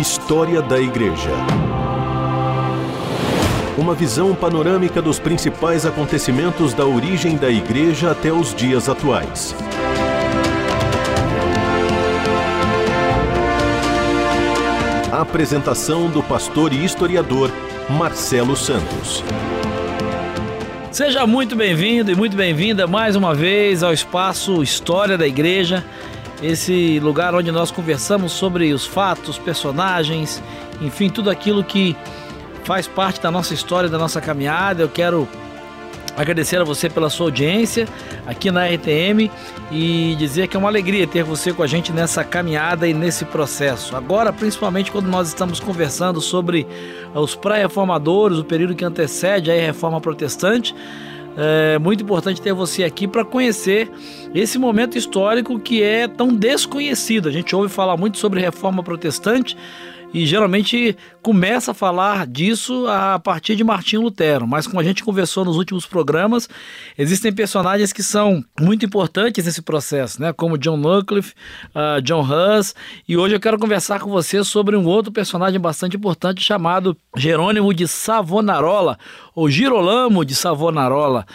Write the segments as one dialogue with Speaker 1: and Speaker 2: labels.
Speaker 1: História da Igreja. Uma visão panorâmica dos principais acontecimentos da origem da Igreja até os dias atuais. Apresentação do pastor e historiador Marcelo Santos.
Speaker 2: Seja muito bem-vindo e muito bem-vinda mais uma vez ao espaço História da Igreja, esse lugar onde nós conversamos sobre os fatos, personagens, enfim, tudo aquilo que faz parte da nossa história, da nossa caminhada. Eu quero agradecer a você pela sua audiência aqui na RTM e dizer que é uma alegria ter você com a gente nessa caminhada e nesse processo. Agora, principalmente quando nós estamos conversando sobre os pré-reformadores, o período que antecede a reforma protestante, é muito importante ter você aqui para conhecer esse momento histórico que é tão desconhecido. A gente ouve falar muito sobre reforma protestante, e geralmente começa a falar disso a partir de Martinho Lutero. Mas como a gente conversou nos últimos programas, existem personagens que são muito importantes nesse processo, né? Como John Wycliffe, uh, John Hus. E hoje eu quero conversar com você sobre um outro personagem bastante importante chamado Jerônimo de Savonarola, ou Girolamo de Savonarola.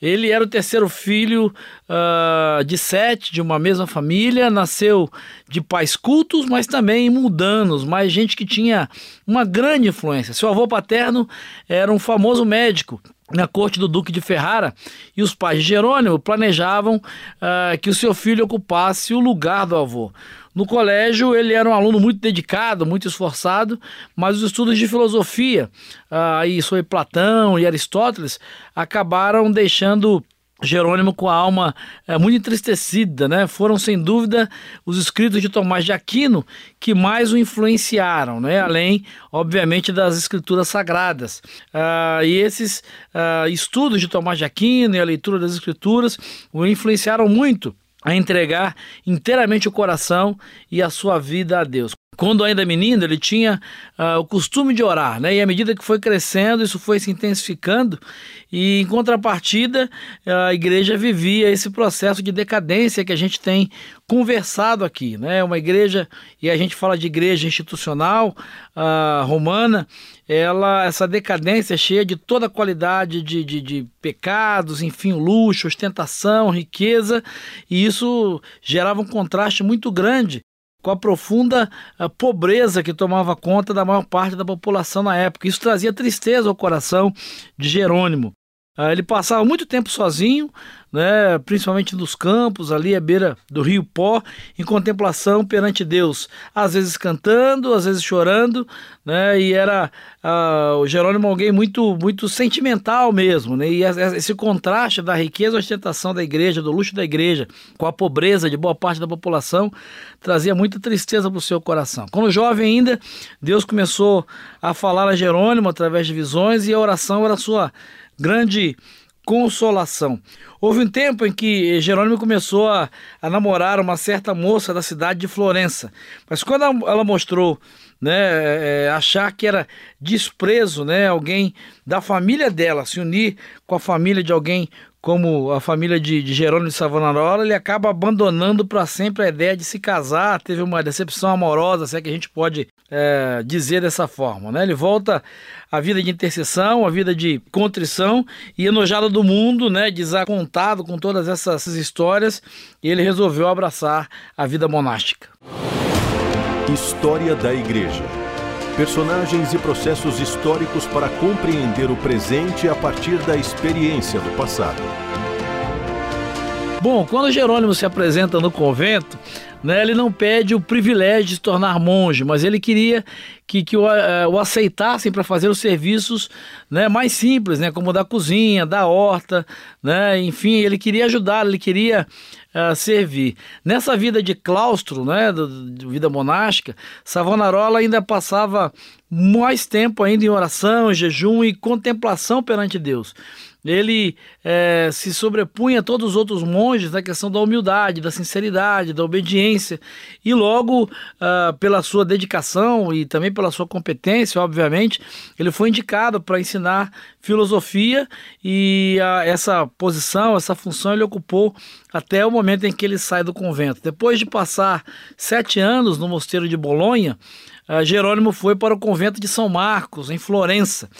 Speaker 2: Ele era o terceiro filho uh, de sete de uma mesma família, nasceu de pais cultos, mas também mundanos, mas gente que tinha uma grande influência. Seu avô paterno era um famoso médico na corte do Duque de Ferrara e os pais de Jerônimo planejavam uh, que o seu filho ocupasse o lugar do avô. No colégio, ele era um aluno muito dedicado, muito esforçado, mas os estudos de filosofia, uh, e sobre Platão e Aristóteles, acabaram deixando Jerônimo com a alma é, muito entristecida, né? Foram sem dúvida os escritos de Tomás de Aquino que mais o influenciaram, né? Além, obviamente, das escrituras sagradas. Ah, e esses ah, estudos de Tomás de Aquino e a leitura das escrituras o influenciaram muito a entregar inteiramente o coração e a sua vida a Deus. Quando ainda menino, ele tinha uh, o costume de orar, né? E à medida que foi crescendo, isso foi se intensificando, e em contrapartida, a igreja vivia esse processo de decadência que a gente tem conversado aqui, né? Uma igreja, e a gente fala de igreja institucional uh, romana, ela, essa decadência cheia de toda a qualidade de, de, de pecados, enfim, luxo, ostentação, riqueza, e isso gerava um contraste muito grande com a profunda a pobreza que tomava conta da maior parte da população na época. Isso trazia tristeza ao coração de Jerônimo. Ah, ele passava muito tempo sozinho, né, principalmente nos campos, ali à beira do rio Pó, em contemplação perante Deus, às vezes cantando, às vezes chorando, né, e era uh, o Jerônimo alguém muito, muito sentimental mesmo, né, e esse contraste da riqueza e ostentação da igreja, do luxo da igreja, com a pobreza de boa parte da população, trazia muita tristeza para o seu coração. Quando jovem ainda, Deus começou a falar a Jerônimo através de visões, e a oração era a sua grande consolação. Houve um tempo em que Jerônimo começou a, a namorar uma certa moça da cidade de Florença, mas quando ela mostrou né, é, achar que era desprezo, né, alguém da família dela se unir com a família de alguém como a família de, de Jerônimo de Savonarola, ele acaba abandonando para sempre a ideia de se casar, teve uma decepção amorosa, se é que a gente pode é, dizer dessa forma. Né? Ele volta à vida de intercessão, à vida de contrição e enojado do mundo, né, desacontado com todas essas histórias, ele resolveu abraçar a vida monástica.
Speaker 1: História da Igreja. Personagens e processos históricos para compreender o presente a partir da experiência do passado.
Speaker 2: Bom, quando Jerônimo se apresenta no convento, né, ele não pede o privilégio de se tornar monge, mas ele queria que, que o, uh, o aceitassem para fazer os serviços né, mais simples, né, como da cozinha, da horta, né, enfim, ele queria ajudar, ele queria uh, servir. Nessa vida de claustro, né, de vida monástica, Savonarola ainda passava mais tempo ainda em oração, jejum e contemplação perante Deus ele é, se sobrepunha a todos os outros monges na questão da humildade, da sinceridade, da obediência, e logo, uh, pela sua dedicação e também pela sua competência, obviamente, ele foi indicado para ensinar filosofia e uh, essa posição, essa função ele ocupou até o momento em que ele sai do convento. Depois de passar sete anos no mosteiro de Bolonha, uh, Jerônimo foi para o convento de São Marcos, em Florença.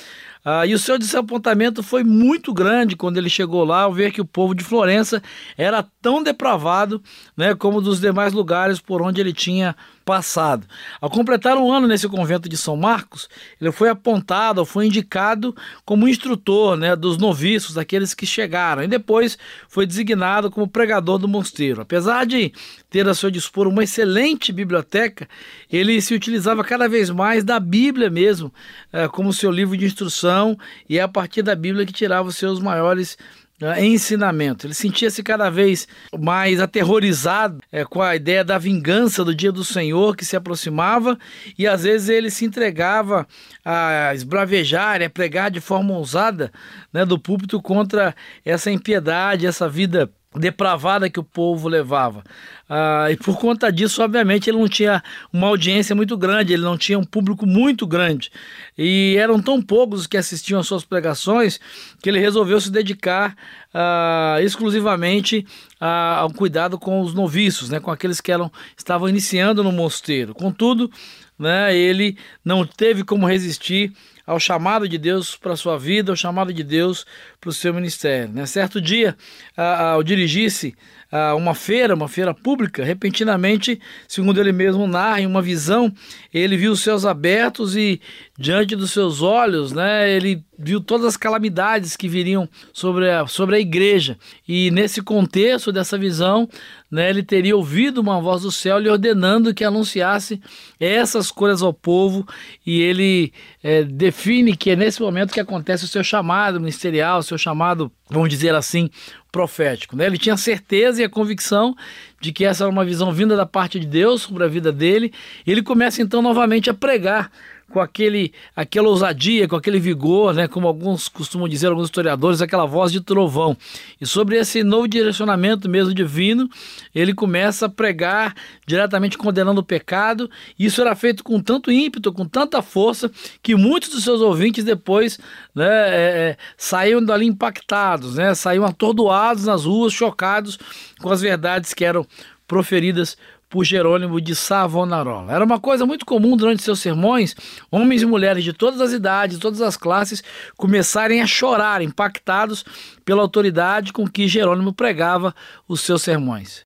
Speaker 2: Ah, e o seu desapontamento foi muito grande quando ele chegou lá ao ver que o povo de Florença era tão depravado né, como dos demais lugares por onde ele tinha passado. Ao completar um ano nesse convento de São Marcos, ele foi apontado, foi indicado como instrutor né, dos noviços, daqueles que chegaram, e depois foi designado como pregador do mosteiro. Apesar de ter a seu dispor uma excelente biblioteca, ele se utilizava cada vez mais da Bíblia mesmo, é, como seu livro de instrução, e é a partir da Bíblia que tirava os seus maiores né, ensinamento. Ele sentia-se cada vez mais aterrorizado é, com a ideia da vingança do dia do Senhor que se aproximava e às vezes ele se entregava a esbravejar, a pregar de forma ousada né, do púlpito contra essa impiedade, essa vida depravada que o povo levava. Ah, e por conta disso, obviamente, ele não tinha uma audiência muito grande, ele não tinha um público muito grande. E eram tão poucos os que assistiam às suas pregações que ele resolveu se dedicar ah, exclusivamente ah, ao cuidado com os noviços, né, com aqueles que eram, estavam iniciando no mosteiro. Contudo, né, ele não teve como resistir ao chamado de Deus para sua vida, ao chamado de Deus para o seu ministério. Né? Certo dia, ao dirigir-se a uma feira, uma feira pública, repentinamente, segundo ele mesmo narra, em uma visão, ele viu os céus abertos e diante dos seus olhos, né, ele viu todas as calamidades que viriam sobre a, sobre a igreja. E nesse contexto dessa visão, né, ele teria ouvido uma voz do céu lhe ordenando que anunciasse essas coisas ao povo, e ele é, define que é nesse momento que acontece o seu chamado ministerial, o seu chamado, vamos dizer assim, profético. Né? Ele tinha certeza e a convicção de que essa era uma visão vinda da parte de Deus sobre a vida dele. E ele começa então novamente a pregar com aquele, aquela ousadia, com aquele vigor, né, como alguns costumam dizer, alguns historiadores, aquela voz de trovão. E sobre esse novo direcionamento mesmo divino, ele começa a pregar diretamente condenando o pecado. Isso era feito com tanto ímpeto, com tanta força, que muitos dos seus ouvintes depois né, é, é saíram dali impactados, né, saíram atordoados nas ruas, chocados com as verdades que eram proferidas por Jerônimo de Savonarola. Era uma coisa muito comum durante seus sermões, homens e mulheres de todas as idades, todas as classes, começarem a chorar, impactados pela autoridade com que Jerônimo pregava os seus sermões.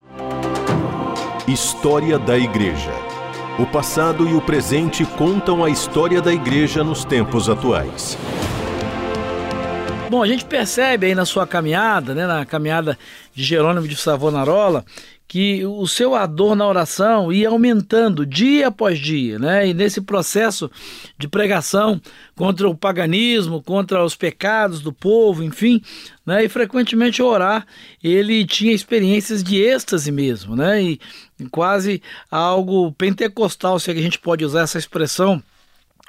Speaker 1: História da Igreja. O passado e o presente contam a história da Igreja nos tempos atuais.
Speaker 2: Bom, a gente percebe aí na sua caminhada, né, na caminhada de Jerônimo de Savonarola, que o seu ardor na oração ia aumentando dia após dia, né? E nesse processo de pregação contra o paganismo, contra os pecados do povo, enfim, né? E frequentemente orar, ele tinha experiências de êxtase mesmo, né? E quase algo pentecostal, se a gente pode usar essa expressão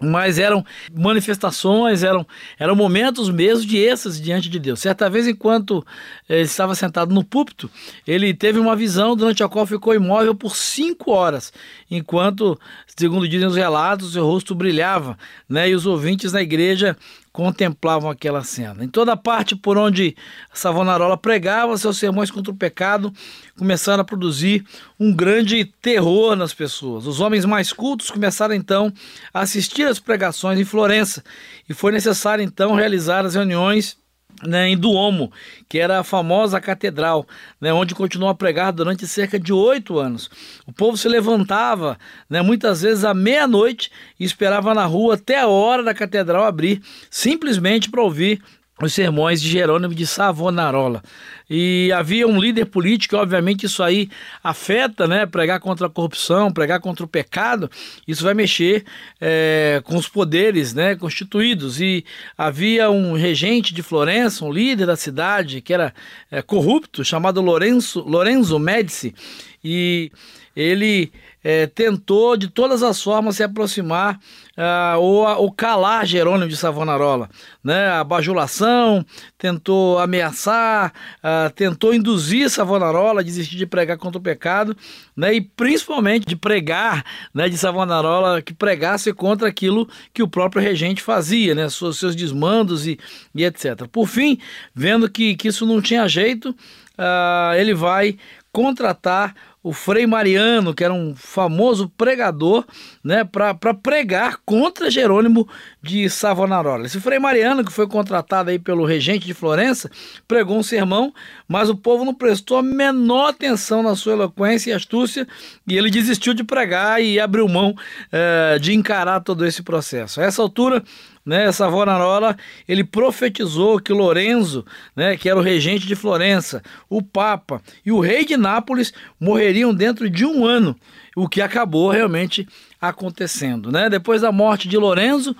Speaker 2: mas eram manifestações, eram, eram momentos mesmo de êxtase diante de Deus. Certa vez, enquanto ele estava sentado no púlpito, ele teve uma visão durante a qual ficou imóvel por cinco horas, enquanto, segundo dizem os relatos, seu rosto brilhava, né, e os ouvintes na igreja contemplavam aquela cena. Em toda parte por onde Savonarola pregava seus sermões contra o pecado, começaram a produzir um grande terror nas pessoas. Os homens mais cultos começaram então a assistir às pregações em Florença e foi necessário então realizar as reuniões né, em Duomo, que era a famosa catedral, né, onde continuou a pregar durante cerca de oito anos. O povo se levantava né, muitas vezes à meia-noite e esperava na rua até a hora da catedral abrir, simplesmente para ouvir os sermões de Jerônimo de Savonarola. E havia um líder político, obviamente isso aí afeta, né? Pregar contra a corrupção, pregar contra o pecado, isso vai mexer é, com os poderes né, constituídos. E havia um regente de Florença, um líder da cidade, que era é, corrupto, chamado Lorenzo, Lorenzo Médici, e ele é, tentou de todas as formas se aproximar uh, ou, calar Jerônimo de Savonarola. Né? A bajulação, tentou ameaçar, uh, tentou induzir Savonarola a desistir de pregar contra o pecado, né? e principalmente de pregar, né, de Savonarola que pregasse contra aquilo que o próprio regente fazia, né, seus, seus desmandos e, e etc. Por fim, vendo que, que isso não tinha jeito, uh, ele vai contratar o Frei Mariano, que era um famoso pregador, né, para pregar contra Jerônimo de Savonarola. Esse Frei Mariano, que foi contratado aí pelo regente de Florença, pregou um sermão, mas o povo não prestou a menor atenção na sua eloquência e astúcia, e ele desistiu de pregar e abriu mão eh, de encarar todo esse processo. A essa altura, né, Savonarola, ele profetizou que Lorenzo, né, que era o regente de Florença, o Papa e o rei de Nápoles morreriam dentro de um ano, o que acabou realmente acontecendo. Né? Depois da morte de Lorenzo,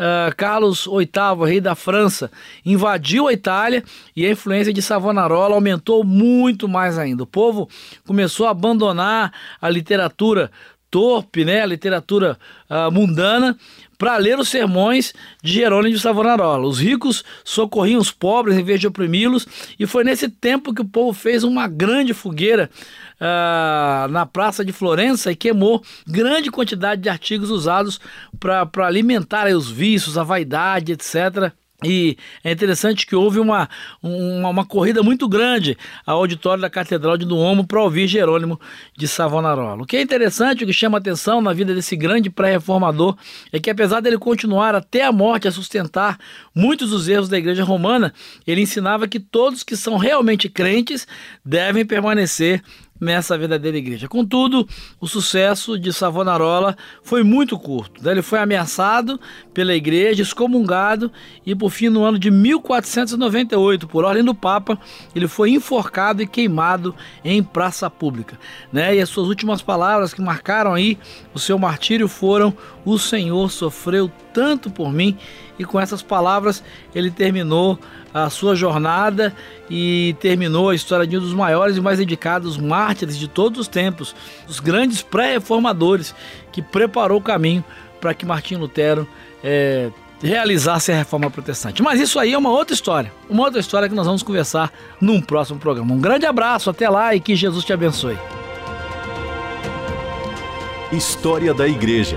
Speaker 2: Uh, Carlos VIII, rei da França, invadiu a Itália e a influência de Savonarola aumentou muito mais ainda. O povo começou a abandonar a literatura torpe, né, a literatura uh, mundana, para ler os sermões de Jerônimo de Savonarola. Os ricos socorriam os pobres em vez de oprimi-los, e foi nesse tempo que o povo fez uma grande fogueira uh, na Praça de Florença e queimou grande quantidade de artigos usados para alimentar os vícios, a vaidade, etc. E é interessante que houve uma, uma, uma, corrida muito grande ao auditório da Catedral de Duomo para ouvir Jerônimo de Savonarola. O que é interessante, o que chama atenção na vida desse grande pré-reformador, é que apesar dele continuar até a morte a sustentar muitos dos erros da Igreja Romana, ele ensinava que todos que são realmente crentes devem permanecer nessa verdadeira igreja. Contudo, o sucesso de Savonarola foi muito curto. Ele foi ameaçado pela igreja, excomungado e, por fim, no ano de 1498, por ordem do Papa, ele foi enforcado e queimado em praça pública. Né? E as suas últimas palavras que marcaram aí o seu martírio foram: O Senhor sofreu tanto por mim. E com essas palavras ele terminou a sua jornada e terminou a história de um dos maiores e mais dedicados mártires de todos os tempos, os grandes pré-reformadores que preparou o caminho para que Martinho Lutero é, realizasse a reforma protestante. Mas isso aí é uma outra história, uma outra história que nós vamos conversar num próximo programa. Um grande abraço, até lá e que Jesus te abençoe.
Speaker 1: História da Igreja